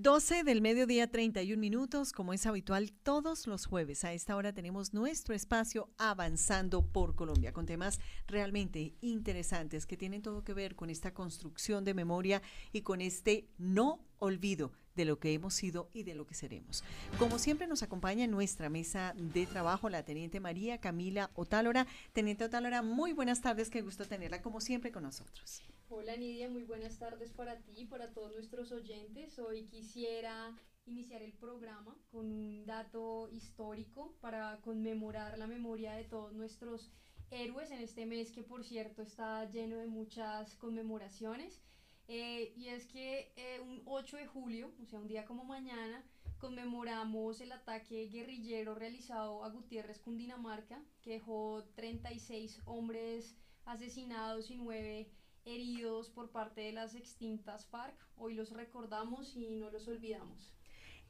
12 del mediodía 31 minutos, como es habitual todos los jueves. A esta hora tenemos nuestro espacio Avanzando por Colombia, con temas realmente interesantes que tienen todo que ver con esta construcción de memoria y con este no olvido de lo que hemos sido y de lo que seremos. Como siempre nos acompaña en nuestra mesa de trabajo la teniente María Camila Otálora. Teniente Otálora, muy buenas tardes, qué gusto tenerla como siempre con nosotros. Hola Nidia, muy buenas tardes para ti y para todos nuestros oyentes. Hoy quisiera iniciar el programa con un dato histórico para conmemorar la memoria de todos nuestros héroes en este mes que por cierto está lleno de muchas conmemoraciones. Eh, y es que eh, un 8 de julio, o sea, un día como mañana, conmemoramos el ataque guerrillero realizado a Gutiérrez, Cundinamarca, que dejó 36 hombres asesinados y 9 heridos por parte de las extintas FARC. Hoy los recordamos y no los olvidamos.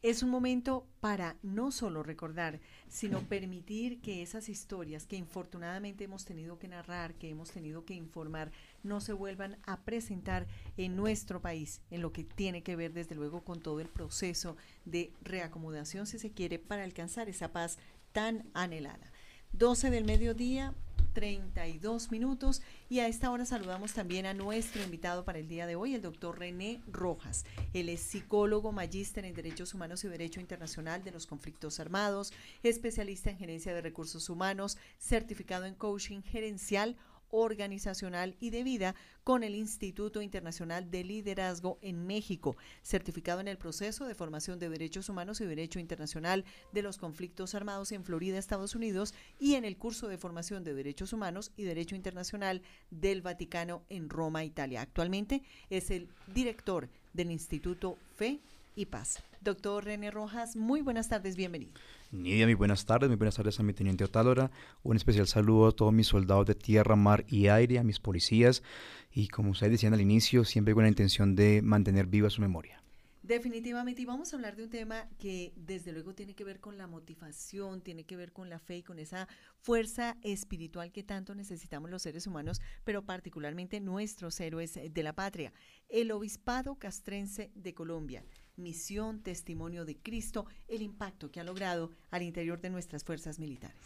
Es un momento para no solo recordar, sino permitir que esas historias que infortunadamente hemos tenido que narrar, que hemos tenido que informar, no se vuelvan a presentar en nuestro país, en lo que tiene que ver desde luego con todo el proceso de reacomodación, si se quiere, para alcanzar esa paz tan anhelada. 12 del mediodía, 32 minutos y a esta hora saludamos también a nuestro invitado para el día de hoy, el doctor René Rojas. Él es psicólogo, magíster en Derechos Humanos y Derecho Internacional de los Conflictos Armados, especialista en gerencia de recursos humanos, certificado en coaching gerencial, organizacional y de vida con el Instituto Internacional de Liderazgo en México, certificado en el proceso de formación de derechos humanos y derecho internacional de los conflictos armados en Florida, Estados Unidos, y en el curso de formación de derechos humanos y derecho internacional del Vaticano en Roma, Italia. Actualmente es el director del Instituto Fe y Paz. Doctor René Rojas, muy buenas tardes, bienvenido. Nidia, muy buenas tardes, muy buenas tardes a mi teniente Otálora. Un especial saludo a todos mis soldados de tierra, mar y aire, a mis policías. Y como ustedes decían al inicio, siempre con la intención de mantener viva su memoria. Definitivamente, y vamos a hablar de un tema que desde luego tiene que ver con la motivación, tiene que ver con la fe y con esa fuerza espiritual que tanto necesitamos los seres humanos, pero particularmente nuestros héroes de la patria. El Obispado Castrense de Colombia misión, testimonio de Cristo, el impacto que ha logrado al interior de nuestras fuerzas militares.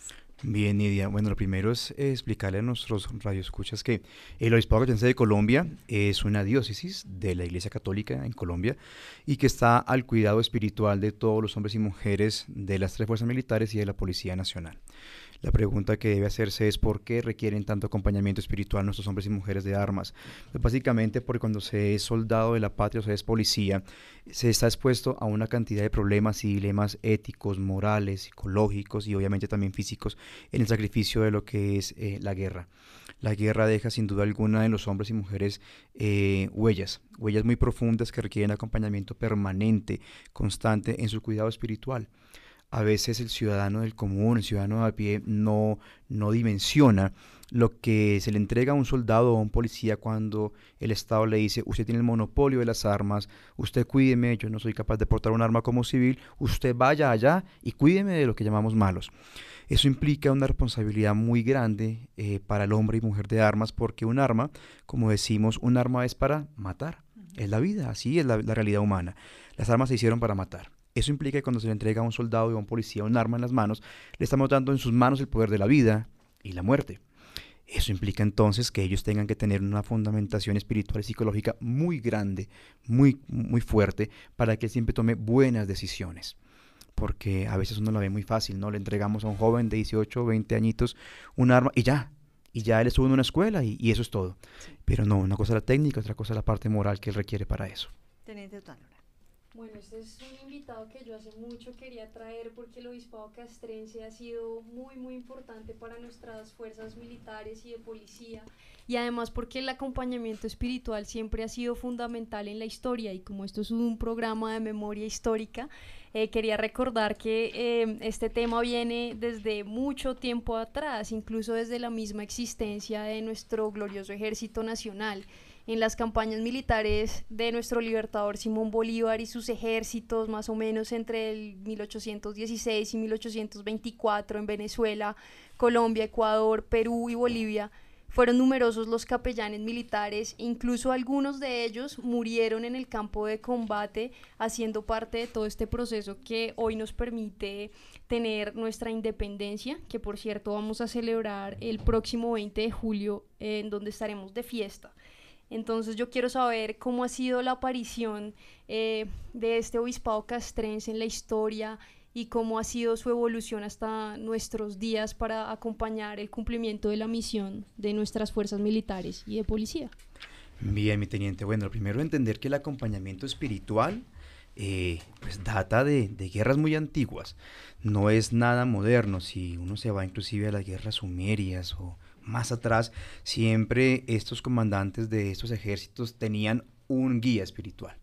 Bien, Nidia. Bueno, lo primero es explicarle a nuestros radioescuchas que el Obispado Católico de Colombia es una diócesis de la Iglesia Católica en Colombia y que está al cuidado espiritual de todos los hombres y mujeres de las tres fuerzas militares y de la Policía Nacional. La pregunta que debe hacerse es por qué requieren tanto acompañamiento espiritual nuestros hombres y mujeres de armas. Pues básicamente porque cuando se es soldado de la patria o se es policía, se está expuesto a una cantidad de problemas y dilemas éticos, morales, psicológicos y obviamente también físicos en el sacrificio de lo que es eh, la guerra. La guerra deja sin duda alguna en los hombres y mujeres eh, huellas, huellas muy profundas que requieren acompañamiento permanente, constante en su cuidado espiritual a veces el ciudadano del común, el ciudadano de a pie, no, no dimensiona lo que se le entrega a un soldado o a un policía cuando el Estado le dice, usted tiene el monopolio de las armas, usted cuídeme, yo no soy capaz de portar un arma como civil, usted vaya allá y cuídeme de lo que llamamos malos. Eso implica una responsabilidad muy grande eh, para el hombre y mujer de armas, porque un arma, como decimos, un arma es para matar. Es la vida, así es la realidad humana. Las armas se hicieron para matar. Eso implica que cuando se le entrega a un soldado y a un policía un arma en las manos, le estamos dando en sus manos el poder de la vida y la muerte. Eso implica entonces que ellos tengan que tener una fundamentación espiritual y psicológica muy grande, muy, muy fuerte, para que él siempre tome buenas decisiones. Porque a veces uno lo ve muy fácil, ¿no? Le entregamos a un joven de 18 o 20 añitos un arma y ya, y ya él estuvo en una escuela y, eso es todo. Pero no, una cosa es la técnica, otra cosa es la parte moral que él requiere para eso. Teniente bueno, este es un invitado que yo hace mucho quería traer porque el obispado castrense ha sido muy, muy importante para nuestras fuerzas militares y de policía. Y además porque el acompañamiento espiritual siempre ha sido fundamental en la historia. Y como esto es un programa de memoria histórica, eh, quería recordar que eh, este tema viene desde mucho tiempo atrás, incluso desde la misma existencia de nuestro glorioso ejército nacional en las campañas militares de nuestro libertador Simón Bolívar y sus ejércitos, más o menos entre el 1816 y 1824 en Venezuela, Colombia, Ecuador, Perú y Bolivia, Fueron numerosos los capellanes militares, incluso algunos de ellos murieron en el campo de combate, haciendo parte de todo este proceso que hoy nos permite tener nuestra independencia, que por cierto vamos a celebrar el próximo 20 de julio, en donde estaremos de fiesta. Entonces yo quiero saber cómo ha sido la aparición eh, de este obispado castrense en la historia y cómo ha sido su evolución hasta nuestros días para acompañar el cumplimiento de la misión de nuestras fuerzas militares y de policía. Bien, mi teniente. Bueno, primero entender que el acompañamiento espiritual eh, pues data de, de, guerras muy antiguas. No es nada moderno. Si uno se va inclusive a las guerras sumerias o más atrás, siempre estos comandantes de estos ejércitos tenían un guía espiritual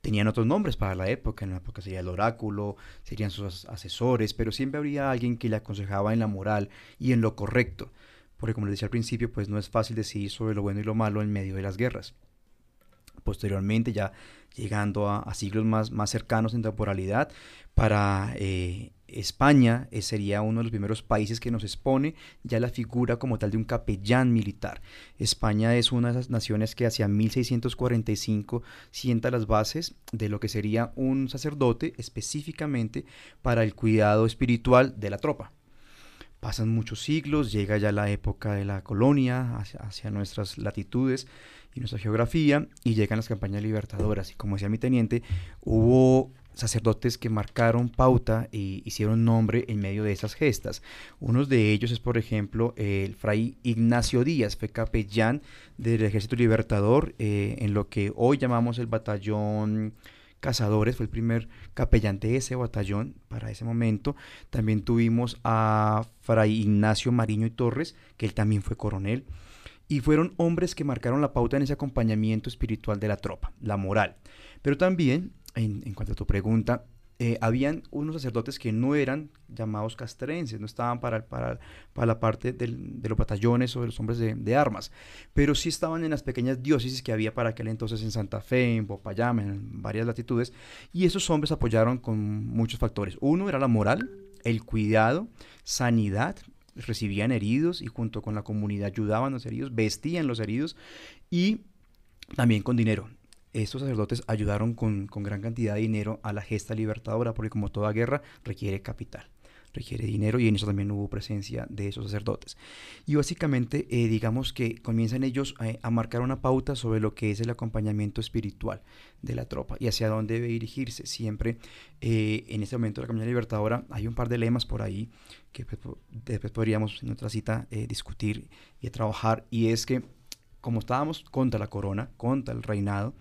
tenían otros nombres para la época, en la época sería el oráculo, serían sus asesores, pero siempre habría alguien que le aconsejaba en la moral y en lo correcto, porque como les decía al principio, pues no es fácil decidir sobre lo bueno y lo malo en medio de las guerras. Posteriormente, ya llegando a, siglos más, más cercanos en temporalidad, para eh, España eh, sería uno de los primeros países que nos expone ya la figura como tal de un capellán militar. España es una de las naciones que hacia 1645 sienta las bases de lo que sería un sacerdote específicamente para el cuidado espiritual de la tropa. Pasan muchos siglos, llega ya la época de la colonia hacia, hacia nuestras latitudes y nuestra geografía y llegan las campañas libertadoras. Y como decía mi teniente, hubo sacerdotes que marcaron pauta e hicieron nombre en medio de esas gestas. Uno de ellos es, por ejemplo, el fray Ignacio Díaz, fue capellán del Ejército Libertador eh, en lo que hoy llamamos el batallón Cazadores, fue el primer capellán de ese batallón para ese momento. También tuvimos a fray Ignacio Mariño y Torres, que él también fue coronel. Y fueron hombres que marcaron la pauta en ese acompañamiento espiritual de la tropa, la moral. Pero también en, cuanto a tu pregunta, eh, habían unos sacerdotes que no eran llamados castrenses, no estaban para, la parte de los batallones o de los hombres de, armas, pero sí estaban en las pequeñas diócesis que había para aquel entonces en Santa Fe, en Popayama, en varias latitudes, y esos hombres apoyaron con muchos factores. Uno era la moral, el cuidado, sanidad, recibían heridos y junto con la comunidad ayudaban a los heridos, vestían los heridos y también con dinero estos sacerdotes ayudaron con, gran cantidad de dinero a la gesta libertadora, porque como toda guerra requiere capital, requiere dinero y en eso también hubo presencia de esos sacerdotes. Y básicamente eh, digamos que comienzan ellos eh, a marcar una pauta sobre lo que es el acompañamiento espiritual de la tropa y hacia dónde debe dirigirse. Siempre eh, en este momento de la campaña libertadora hay un par de lemas por ahí que pues, después podríamos en otra cita discutir y trabajar y es que como estábamos contra la corona, contra el reinado,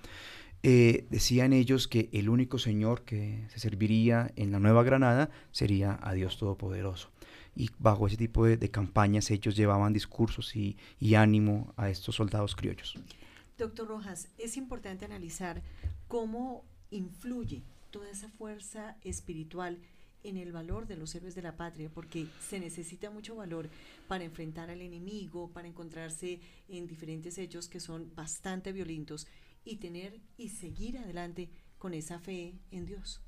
eh, decían ellos que el único Señor que se serviría en la Nueva Granada sería a Dios Todopoderoso. Y bajo ese tipo de, campañas ellos llevaban discursos y, y ánimo a estos soldados criollos. Doctor Rojas, es importante analizar cómo influye toda esa fuerza espiritual en el valor de los héroes de la patria, porque se necesita mucho valor para enfrentar al enemigo, para encontrarse en diferentes hechos que son bastante violentos y tener y seguir adelante con esa fe en Dios.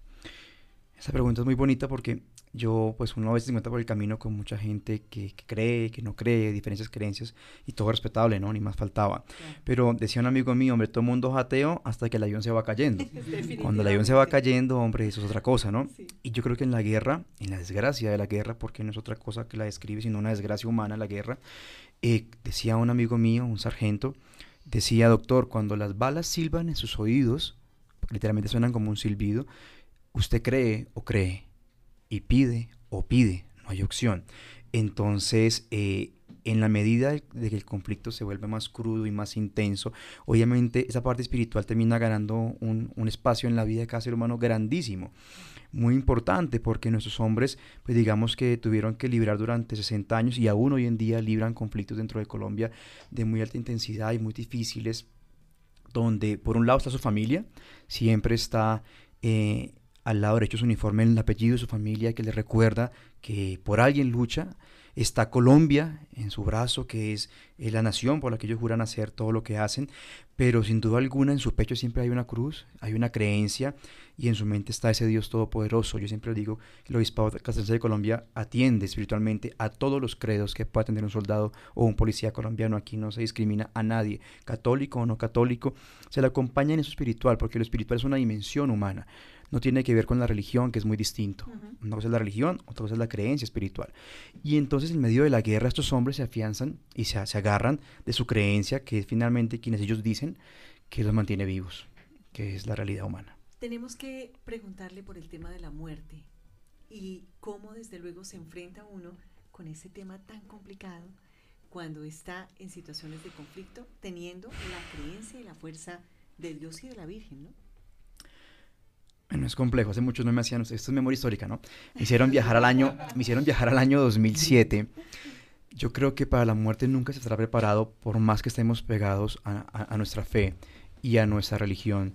Esa pregunta es muy bonita porque yo, pues uno a veces se encuentra por el camino con mucha gente que, cree, que no cree, diferentes creencias, y todo respetable, ¿no? Ni más faltaba. Pero decía un amigo mío, hombre, todo el mundo es ateo hasta que el avión se va cayendo. Cuando el avión se va cayendo, hombre, eso es otra cosa, ¿no? Y yo creo que en la guerra, en la desgracia de la guerra, porque no es otra cosa que la describe, sino una desgracia humana la guerra, eh, decía un amigo mío, un sargento, decía, doctor, cuando las balas silban en sus oídos, literalmente suenan como un silbido, usted cree o cree y pide o pide, no hay opción. Entonces, eh, en la medida de que el conflicto se vuelve más crudo y más intenso, obviamente esa parte espiritual termina ganando un, espacio en la vida de cada ser humano grandísimo, muy importante, porque nuestros hombres, pues digamos que tuvieron que librar durante 60 años y aún hoy en día libran conflictos dentro de Colombia de muy alta intensidad y muy difíciles, donde por un lado está su familia, siempre está... Eh, al lado derecho su uniforme, el apellido de su familia, que le recuerda que por alguien lucha, está Colombia en su brazo, que es, la nación por la que ellos juran hacer todo lo que hacen, pero sin duda alguna en su pecho siempre hay una cruz, hay una creencia y en su mente está ese Dios todopoderoso. Yo siempre digo que el obispado castrense de Colombia atiende espiritualmente a todos los credos que pueda tener un soldado o un policía colombiano. Aquí no se discrimina a nadie, católico o no católico, se le acompaña en eso espiritual, porque lo espiritual es una dimensión humana no tiene que ver con la religión, que es muy distinto. Una cosa es la religión, otra cosa es la creencia espiritual. Y entonces en medio de la guerra estos hombres se afianzan y se, se agarran de su creencia, que es finalmente quienes ellos dicen que los mantiene vivos, que es la realidad humana. Tenemos que preguntarle por el tema de la muerte y cómo desde luego se enfrenta uno con ese tema tan complicado cuando está en situaciones de conflicto, teniendo la creencia y la fuerza de Dios y de la Virgen, ¿no? Bueno, es complejo, hace muchos no me hacían, esto es memoria histórica, ¿no? Me hicieron viajar al año, me hicieron viajar al año 2007. Yo creo que para la muerte nunca se estará preparado por más que estemos pegados a, nuestra fe y a nuestra religión.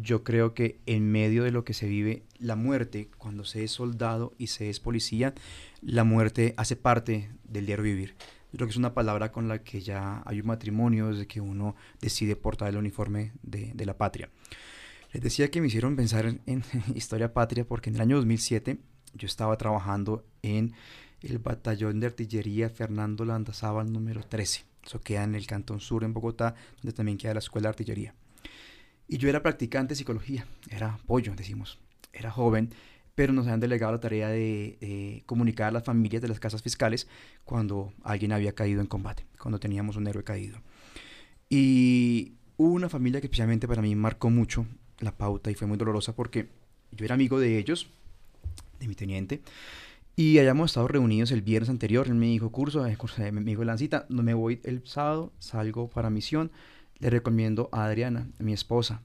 Yo creo que en medio de lo que se vive, la muerte, cuando se es soldado y se es policía, la muerte hace parte del diario vivir. Yo creo que es una palabra con la que ya hay un matrimonio desde que uno decide portar el uniforme de, de la patria. Les decía que me hicieron pensar en, historia patria porque en el año 2007 yo estaba trabajando en el batallón de artillería Fernando Landazábal número 13. Eso queda en el Cantón Sur, en Bogotá, donde también queda la Escuela de Artillería. Y yo era practicante de psicología, era pollo, decimos. Era joven, pero nos habían delegado la tarea de, comunicar a las familias de las casas fiscales cuando alguien había caído en combate, cuando teníamos un héroe caído. Y una familia que especialmente para mí marcó mucho la pauta y fue muy dolorosa porque yo era amigo de ellos, de mi teniente, y hayamos estado reunidos el viernes anterior. Él me dijo, curso, eh, curso me dijo, Lancita, no me voy el sábado, salgo para misión. Le recomiendo a Adriana, mi esposa.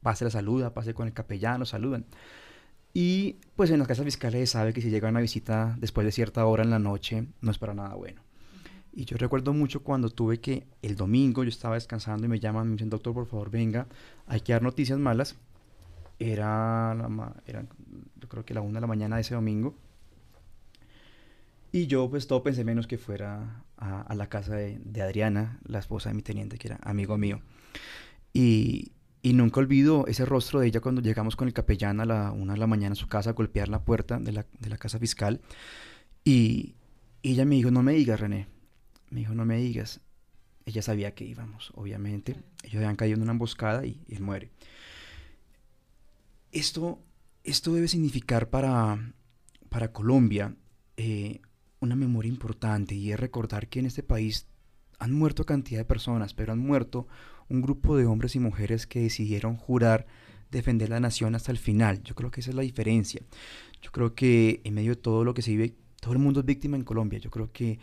Pase la saluda, pase con el capellán, saludan. Y pues en las casas fiscales sabe que si llega una visita después de cierta hora en la noche, no es para nada bueno. Y yo recuerdo mucho cuando tuve que el domingo yo estaba descansando y me llaman, me dicen, doctor, por favor, venga, hay que dar noticias malas. Era, la, era yo creo que la una de la mañana de ese domingo. Y yo pues todo pensé menos que fuera a, la casa de, Adriana, la esposa de mi teniente, que era amigo mío. Y, y nunca olvido ese rostro de ella cuando llegamos con el capellán a la una de la mañana a su casa a golpear la puerta de la, de la casa fiscal. Y, y ella me dijo, no me digas, René, me dijo, no me digas. Ella sabía que íbamos, obviamente. Ellos habían caído en una emboscada y, él muere. Esto, esto debe significar para, para Colombia eh, una memoria importante y es recordar que en este país han muerto cantidad de personas, pero han muerto un grupo de hombres y mujeres que decidieron jurar defender la nación hasta el final. Yo creo que esa es la diferencia. Yo creo que en medio de todo lo que se vive, todo el mundo es víctima en Colombia. Yo creo que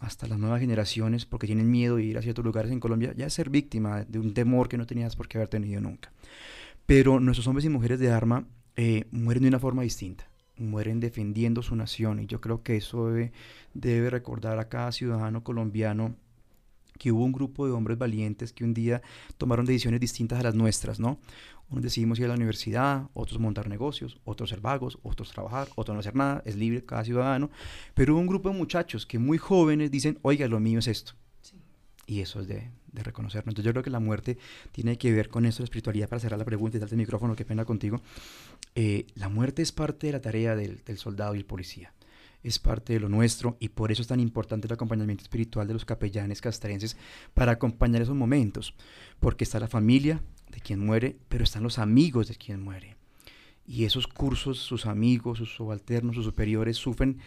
hasta las nuevas generaciones, porque tienen miedo de ir a ciertos lugares en Colombia, ya ser víctima de un temor que no tenías por qué haber tenido nunca. Pero nuestros hombres y mujeres de arma eh, mueren de una forma distinta, mueren defendiendo su nación y yo creo que eso debe, debe recordar a cada ciudadano colombiano que hubo un grupo de hombres valientes que un día tomaron decisiones distintas a las nuestras, ¿no? Unos decidimos ir a la universidad, otros montar negocios, otros ser vagos, otros trabajar, otros no hacer nada, es libre cada ciudadano, pero hubo un grupo de muchachos que muy jóvenes dicen, oiga, lo mío es esto. Y eso es de, de reconocerlo. Entonces yo creo que la muerte tiene que ver con eso, la espiritualidad, para cerrar la pregunta y darte el micrófono, qué pena contigo. Eh, la muerte es parte de la tarea del, del soldado y el policía es parte de lo nuestro y por eso es tan importante el acompañamiento espiritual de los capellanes castrenses para acompañar esos momentos, porque está la familia de quien muere, pero están los amigos de quien muere. Y esos cursos, sus amigos, sus subalternos, sus superiores sufren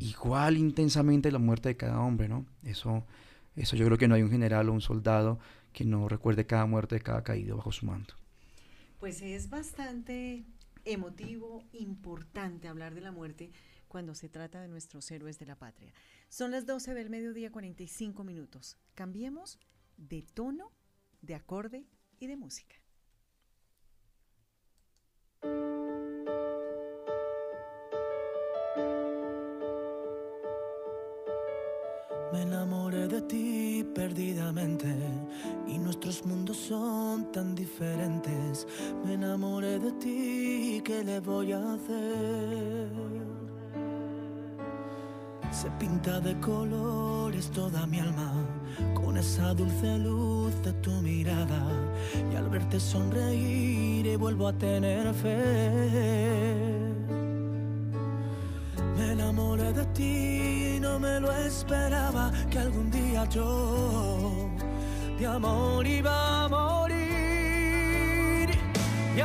igual intensamente la muerte de cada hombre, ¿no? Eso, eso yo creo que no hay un general o un soldado que no recuerde cada muerte de cada caído bajo su manto. Pues es bastante emotivo, importante hablar de la muerte cuando se trata de nuestros héroes de la patria. Son las 12 del mediodía 45 minutos. Cambiemos de tono, de acorde de música. Me enamoré de ti perdidamente y nuestros mundos son tan diferentes. Me enamoré de ti, ¿qué le voy a hacer? se pinta de colores toda mi alma con esa dulce luz de tu mirada y al verte sonreír y vuelvo a tener fe. Me enamoré de ti no me lo esperaba que algún día yo de amor iba a morir y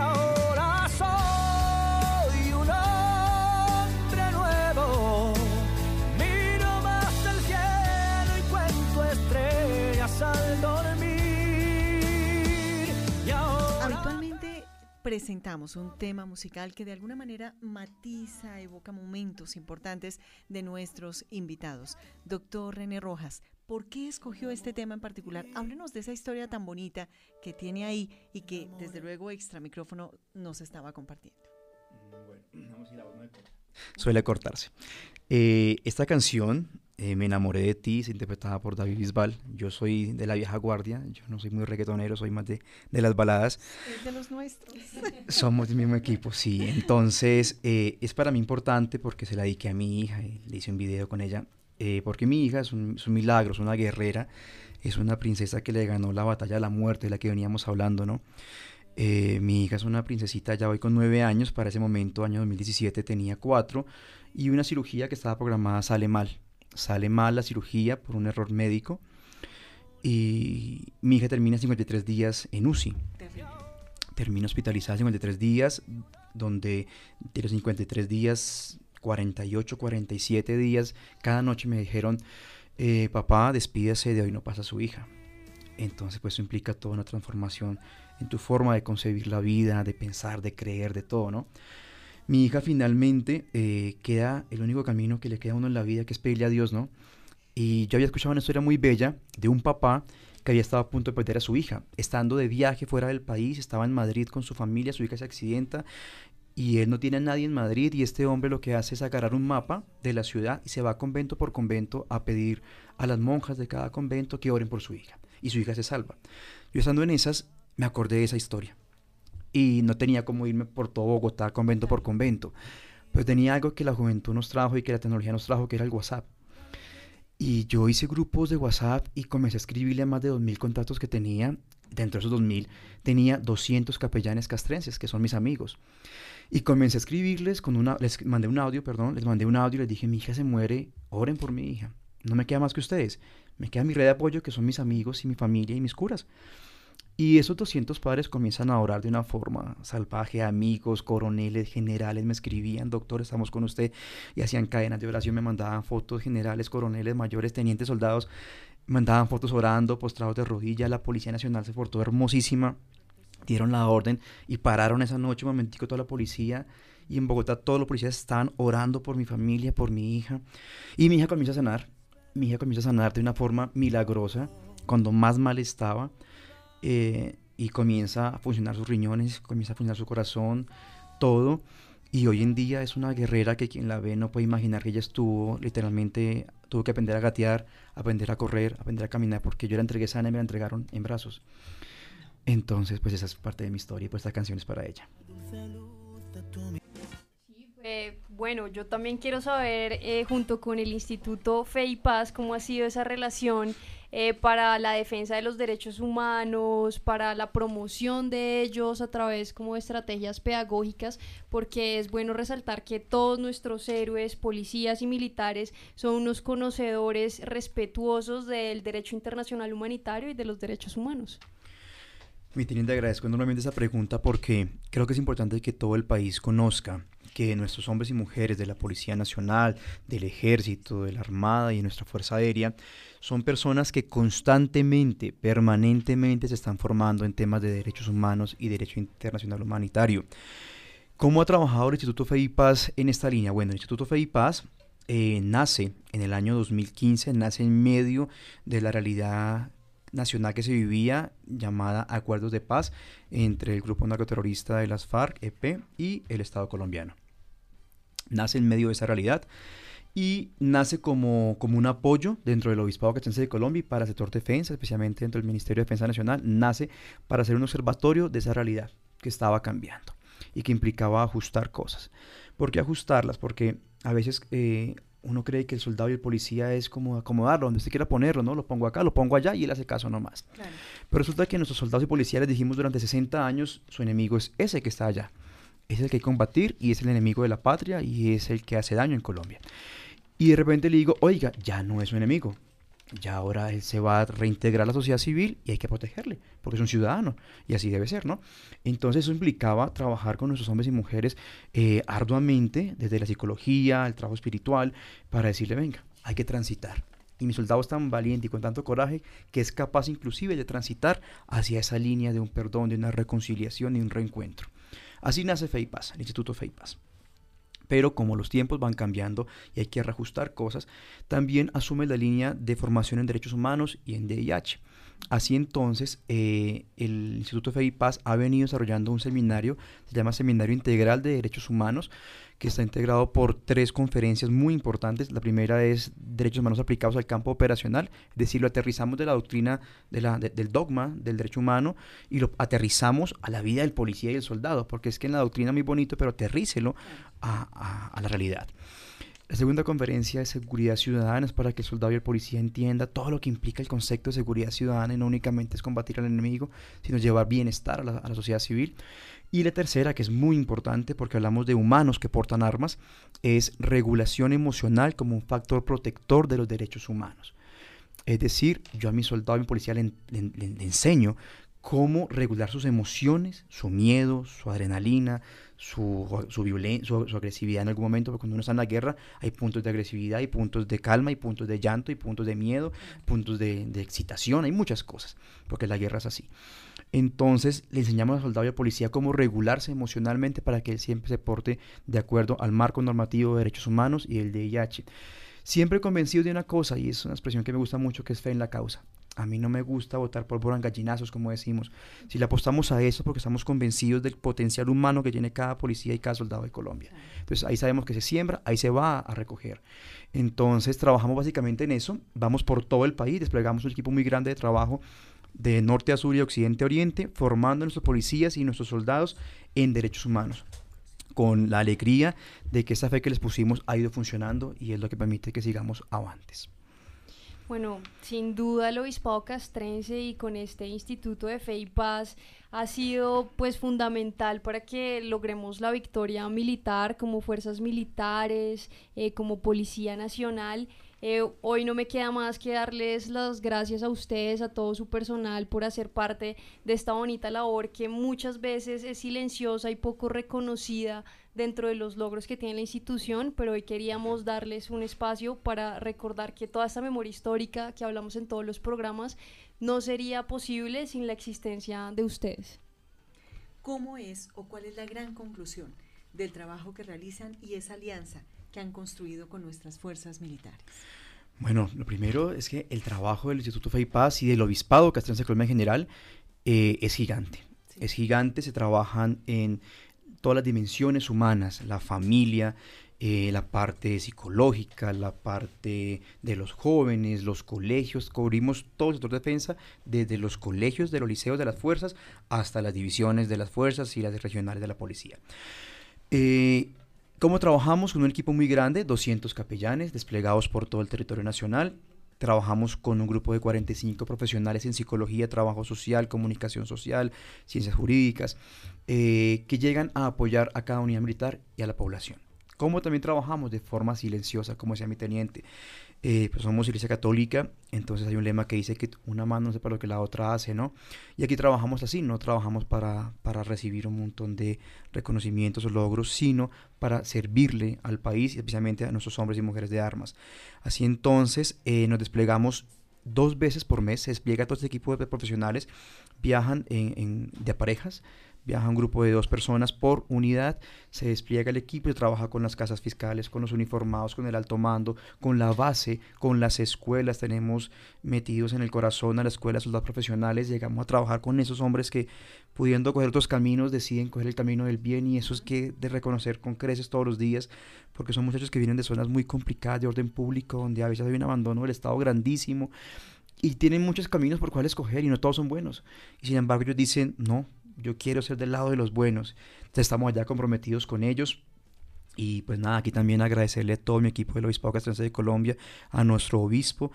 presentamos un tema musical que de alguna manera matiza, evoca momentos importantes de nuestros invitados. Doctor René Rojas, ¿por qué escogió este tema en particular? Háblenos de esa historia tan bonita que tiene ahí y que desde luego extra micrófono nos estaba compartiendo. Suele cortarse. Eh, esta canción, eh, Me enamoré de ti, es interpretada por David Bisbal. Yo soy de la vieja guardia, yo no soy muy reggaetonero, soy más de, de las baladas. Es de los nuestros. Somos del mismo equipo, sí. Entonces, eh, es para mí importante porque se la dediqué a mi hija, y le hice un video con ella, eh, porque mi hija es un, es un milagro, es una guerrera, es una princesa que le ganó la batalla de la muerte, de la que veníamos hablando, ¿no? Eh, mi hija es una princesita, ya voy con nueve años, para ese momento, año 2017, tenía cuatro, y una cirugía que estaba programada sale mal. Sale mal la cirugía por un error médico, y mi hija termina 53 días en UCI. Terrible. Termina hospitalizada 53 días, donde de los 53 días, 48, 47 días, cada noche me dijeron, eh, papá, despídase de hoy no pasa su hija. Entonces, pues eso implica toda una transformación en tu forma de concebir la vida, de pensar, de creer, de todo, ¿no? Mi hija finalmente eh, queda el único camino que le queda a uno en la vida, que es pedirle a Dios, ¿no? Y yo había escuchado una historia muy bella de un papá que había estado a punto de perder a su hija. Estando de viaje fuera del país, estaba en Madrid con su familia, su hija se accidenta y él no tiene a nadie en Madrid y este hombre lo que hace es agarrar un mapa de la ciudad y se va convento por convento a pedir a las monjas de cada convento que oren por su hija y su hija se salva. Yo estando en esas me acordé de esa historia y no tenía cómo irme por todo Bogotá, convento por convento, pero tenía algo que la juventud nos trajo y que la tecnología nos trajo, que era el WhatsApp. Y yo hice grupos de WhatsApp y comencé a escribirle a más de 2.000 contactos que tenía. Dentro de esos 2.000 tenía 200 capellanes castrenses, que son mis amigos. Y comencé a escribirles con una, les mandé un audio, perdón, les mandé un audio y les dije, mi hija se muere, oren por mi hija. No me queda más que ustedes. Me queda mi red de apoyo, que son mis amigos y mi familia y mis curas. Y esos 200 padres comienzan a orar de una forma salvaje. Amigos, coroneles, generales me escribían, doctor, estamos con usted. Y hacían cadenas de oración, me mandaban fotos, generales, coroneles, mayores, tenientes, soldados. Mandaban fotos orando, postrados de rodillas. La Policía Nacional se portó hermosísima. Dieron la orden y pararon esa noche un momentico toda la policía. Y en Bogotá todos los policías estaban orando por mi familia, por mi hija. Y mi hija comienza a sanar. Mi hija comienza a sanar de una forma milagrosa. Cuando más mal estaba eh, y comienza a funcionar sus riñones, comienza a funcionar su corazón, todo. Y hoy en día es una guerrera que quien la ve no puede imaginar que ella estuvo, literalmente, tuvo que aprender a gatear, aprender a correr, aprender a caminar, porque yo la entregué sana y me la entregaron en brazos. Entonces, pues esa es parte de mi historia y pues esta canción es para ella. Bueno, yo también quiero saber, eh, junto con el Instituto Fe y Paz, cómo ha sido esa relación eh, para la defensa de los derechos humanos, para la promoción de ellos a través como de estrategias pedagógicas, porque es bueno resaltar que todos nuestros héroes, policías y militares son unos conocedores respetuosos del derecho internacional humanitario y de los derechos humanos. Mi teniente, agradezco enormemente esa pregunta porque creo que es importante que todo el país conozca que nuestros hombres y mujeres de la Policía Nacional, del Ejército, de la Armada y de nuestra Fuerza Aérea son personas que constantemente, permanentemente se están formando en temas de derechos humanos y derecho internacional humanitario. ¿Cómo ha trabajado el Instituto Fe y Paz en esta línea? Bueno, el Instituto Fe y Paz eh, nace en el año 2015, nace en medio de la realidad nacional que se vivía llamada Acuerdos de Paz entre el grupo narcoterrorista de las FARC, EP, y el Estado colombiano. Nace en medio de esa realidad y nace como, como un apoyo dentro del Obispado Castrense de Colombia y para el sector defensa, especialmente dentro del Ministerio de Defensa Nacional, nace para ser un observatorio de esa realidad que estaba cambiando y que implicaba ajustar cosas. ¿Por qué ajustarlas? Porque a veces eh, uno cree que el soldado y el policía es como acomodarlo, donde usted quiera ponerlo, ¿no? Lo pongo acá, lo pongo allá y él hace caso nomás. Pero resulta que nuestros soldados y policías les dijimos durante 60 años, su enemigo es ese que está allá. Es el que hay que combatir y es el enemigo de la patria y es el que hace daño en Colombia. Y de repente le digo, oiga, ya no es su enemigo, ya ahora él se va a reintegrar a la sociedad civil y hay que protegerle, porque es un ciudadano, y así debe ser, ¿no? Entonces eso implicaba trabajar con nuestros hombres y mujeres eh, arduamente, desde la psicología, el trabajo espiritual, para decirle, venga, hay que transitar. Y mi soldado es tan valiente y con tanto coraje que es capaz inclusive de transitar hacia esa línea de un perdón, de una reconciliación y un reencuentro. Así nace FEIPAS, el Instituto FEIPAS pero como los tiempos van cambiando y hay que reajustar cosas, también asume la línea de formación en derechos humanos y en DIH. Así entonces, eh, el Instituto FEIPAS ha venido desarrollando un seminario, se llama Seminario Integral de Derechos Humanos, que está integrado por tres conferencias muy importantes. La primera es Derechos Humanos aplicados al campo operacional, es decir, lo aterrizamos de la doctrina de la, del dogma del derecho humano y lo aterrizamos a la vida del policía y el soldado, porque es que en la doctrina es muy bonito, pero aterrícelo a la realidad. La segunda conferencia es seguridad ciudadana, es para que el soldado y el policía entienda todo lo que implica el concepto de seguridad ciudadana y no únicamente es combatir al enemigo, sino llevar bienestar a la, a la sociedad civil. Y la tercera, que es muy importante porque hablamos de humanos que portan armas, es regulación emocional como un factor protector de los derechos humanos. Es decir, yo a mi soldado y mi policía le, enseño cómo regular sus emociones, su miedo, su adrenalina, su, su, su, agresividad en algún momento, porque cuando uno está en la guerra hay puntos de agresividad, hay puntos de calma, hay puntos de llanto, hay puntos de miedo, puntos de, de excitación, hay muchas cosas, porque la guerra es así. Entonces le enseñamos al soldado y al policía cómo regularse emocionalmente para que él siempre se porte de acuerdo al marco normativo de derechos humanos y el DIH. Siempre convencido de una cosa, y es una expresión que me gusta mucho, que es fe en la causa. A mí no me gusta votar por gallinazos, como decimos. Si le apostamos a eso, porque estamos convencidos del potencial humano que tiene cada policía y cada soldado de Colombia. Entonces ahí sabemos que se siembra, ahí se va a recoger. Entonces trabajamos básicamente en eso. Vamos por todo el país, desplegamos un equipo muy grande de trabajo de norte a sur y occidente a oriente, formando a nuestros policías y nuestros soldados en derechos humanos con la alegría de que esa fe que les pusimos ha ido funcionando y es lo que permite que sigamos avantes. Bueno, sin duda el obispado castrense y con este Instituto de Fe y Paz ha sido pues fundamental para que logremos la victoria militar como fuerzas militares, eh, como Policía Nacional. Eh, hoy no me queda más que darles las gracias a ustedes, a todo su personal, por hacer parte de esta bonita labor que muchas veces es silenciosa y poco reconocida dentro de los logros que tiene la institución, pero hoy queríamos darles un espacio para recordar que toda esta memoria histórica que hablamos en todos los programas no sería posible sin la existencia de ustedes. ¿Cómo es o cuál es la gran conclusión del trabajo que realizan y esa alianza que han construido con nuestras fuerzas militares? Bueno, lo primero es que el trabajo del Instituto Fe y Paz y del Obispado Castrense Colombia en general eh, es gigante. Es gigante, se trabajan en todas las dimensiones humanas, la familia, eh, la parte psicológica, la parte de los jóvenes, los colegios, cubrimos todo el sector de defensa, desde los colegios de los liceos de las fuerzas hasta las divisiones de las fuerzas y las regionales de la policía. Eh, ¿Cómo trabajamos? Con un equipo muy grande, 200 capellanes desplegados por todo el territorio nacional. Trabajamos con un grupo de 45 profesionales en psicología, trabajo social, comunicación social, ciencias jurídicas, eh, que llegan a apoyar a cada unidad militar y a la población. ¿Cómo también trabajamos de forma silenciosa, como decía mi teniente. Eh, pues somos iglesia católica, entonces hay un lema que dice que una mano no sepa lo que la otra hace, ¿no? Y aquí trabajamos así, no trabajamos para, para recibir un montón de reconocimientos o logros, sino para servirle al país y especialmente a nuestros hombres y mujeres de armas. Así entonces eh, nos desplegamos dos veces por mes, se despliega todo este equipo de profesionales, viajan en, en, de parejas, viaja un grupo de dos personas por unidad, se despliega el equipo y trabaja con las casas fiscales, con los uniformados, con el alto mando, con la base, con las escuelas. Tenemos metidos en el corazón a la escuela soldados profesionales, llegamos a trabajar con esos hombres que pudiendo coger otros caminos deciden coger el camino del bien y eso es que de reconocer con creces todos los días, porque son muchachos que vienen de zonas muy complicadas de orden público, donde a veces hay un abandono del Estado grandísimo y tienen muchos caminos por cuales escoger y no todos son buenos. Y sin embargo ellos dicen, no, yo quiero ser del lado de los buenos. Entonces estamos allá comprometidos con ellos. Y pues nada, aquí también agradecerle a todo mi equipo del Obispado Castrense de Colombia, a nuestro obispo,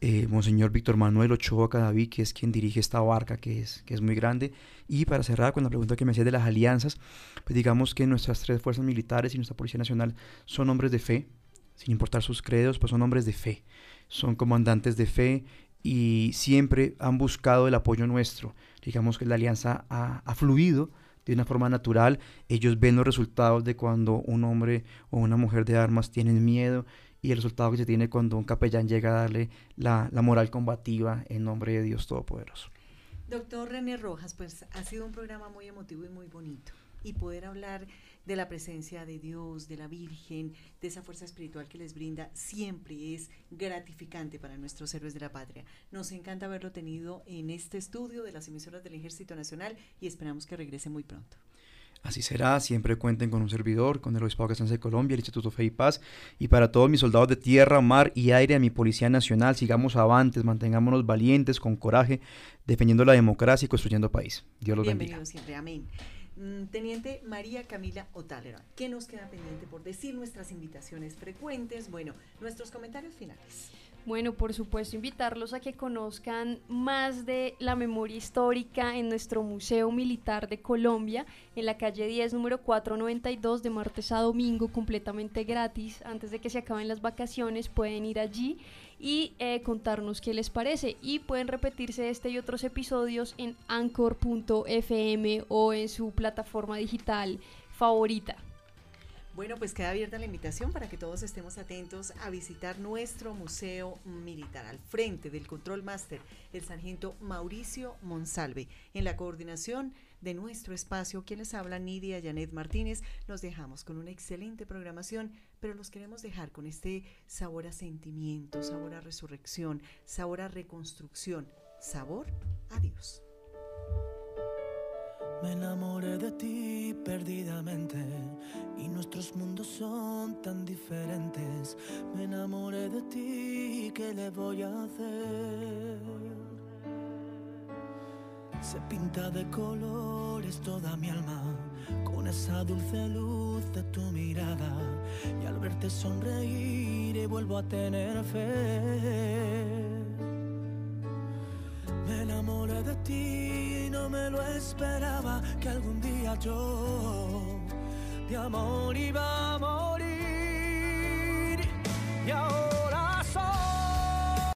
eh, Monseñor Víctor Manuel Ochoa Cadaví, que es quien dirige esta barca, que es, que es muy grande. Y para cerrar con la pregunta que me hacía de las alianzas, pues digamos que nuestras tres fuerzas militares y nuestra Policía Nacional son hombres de fe, sin importar sus credos, pues son hombres de fe, son comandantes de fe y siempre han buscado el apoyo nuestro. Digamos que la alianza ha, ha fluido de una forma natural. Ellos ven los resultados de cuando un hombre o una mujer de armas tienen miedo y el resultado que se tiene cuando un capellán llega a darle la, la moral combativa en nombre de Dios Todopoderoso. Doctor René Rojas, pues ha sido un programa muy emotivo y muy bonito. Y poder hablar de la presencia de Dios, de la Virgen, de esa fuerza espiritual que les brinda, siempre es gratificante para nuestros héroes de la patria. Nos encanta haberlo tenido en este estudio de las emisoras del Ejército Nacional y esperamos que regrese muy pronto. Así será, siempre cuenten con un servidor, con el Obispado Castrense de Colombia, el Instituto Fe y Paz, y para todos mis soldados de tierra, mar y aire, a mi Policía Nacional, sigamos avantes, mantengámonos valientes, con coraje, defendiendo la democracia y construyendo país. Dios los Bienvenido bendiga. siempre, amén. Mm, Teniente María Camila Otálera, ¿qué nos queda pendiente por decir nuestras invitaciones frecuentes? Bueno, nuestros comentarios finales. Bueno, por supuesto, invitarlos a que conozcan más de la memoria histórica en nuestro Museo Militar de Colombia, en la calle 10, número 492, de martes a domingo, completamente gratis. Antes de que se acaben las vacaciones, pueden ir allí y eh, contarnos qué les parece. Y pueden repetirse este y otros episodios en anchor.fm o en su plataforma digital favorita. Bueno, pues queda abierta la invitación para que todos estemos atentos a visitar nuestro museo militar. Al frente del Control Master, el sargento Mauricio Monsalve. En la coordinación de nuestro espacio, quienes hablan, Nidia Janet Martínez, los dejamos con una excelente programación, pero los queremos dejar con este sabor a sentimiento, sabor a resurrección, sabor a reconstrucción, sabor a Dios. Me enamoré de ti perdidamente y nuestros mundos son tan diferentes. Me enamoré de ti, ¿qué le voy a hacer? Se pinta de colores toda mi alma con esa dulce luz de tu mirada y al verte sonreír y vuelvo a tener fe. Me enamoré de ti no me lo esperaba que algún día yo de amor iba a morir. Y ahora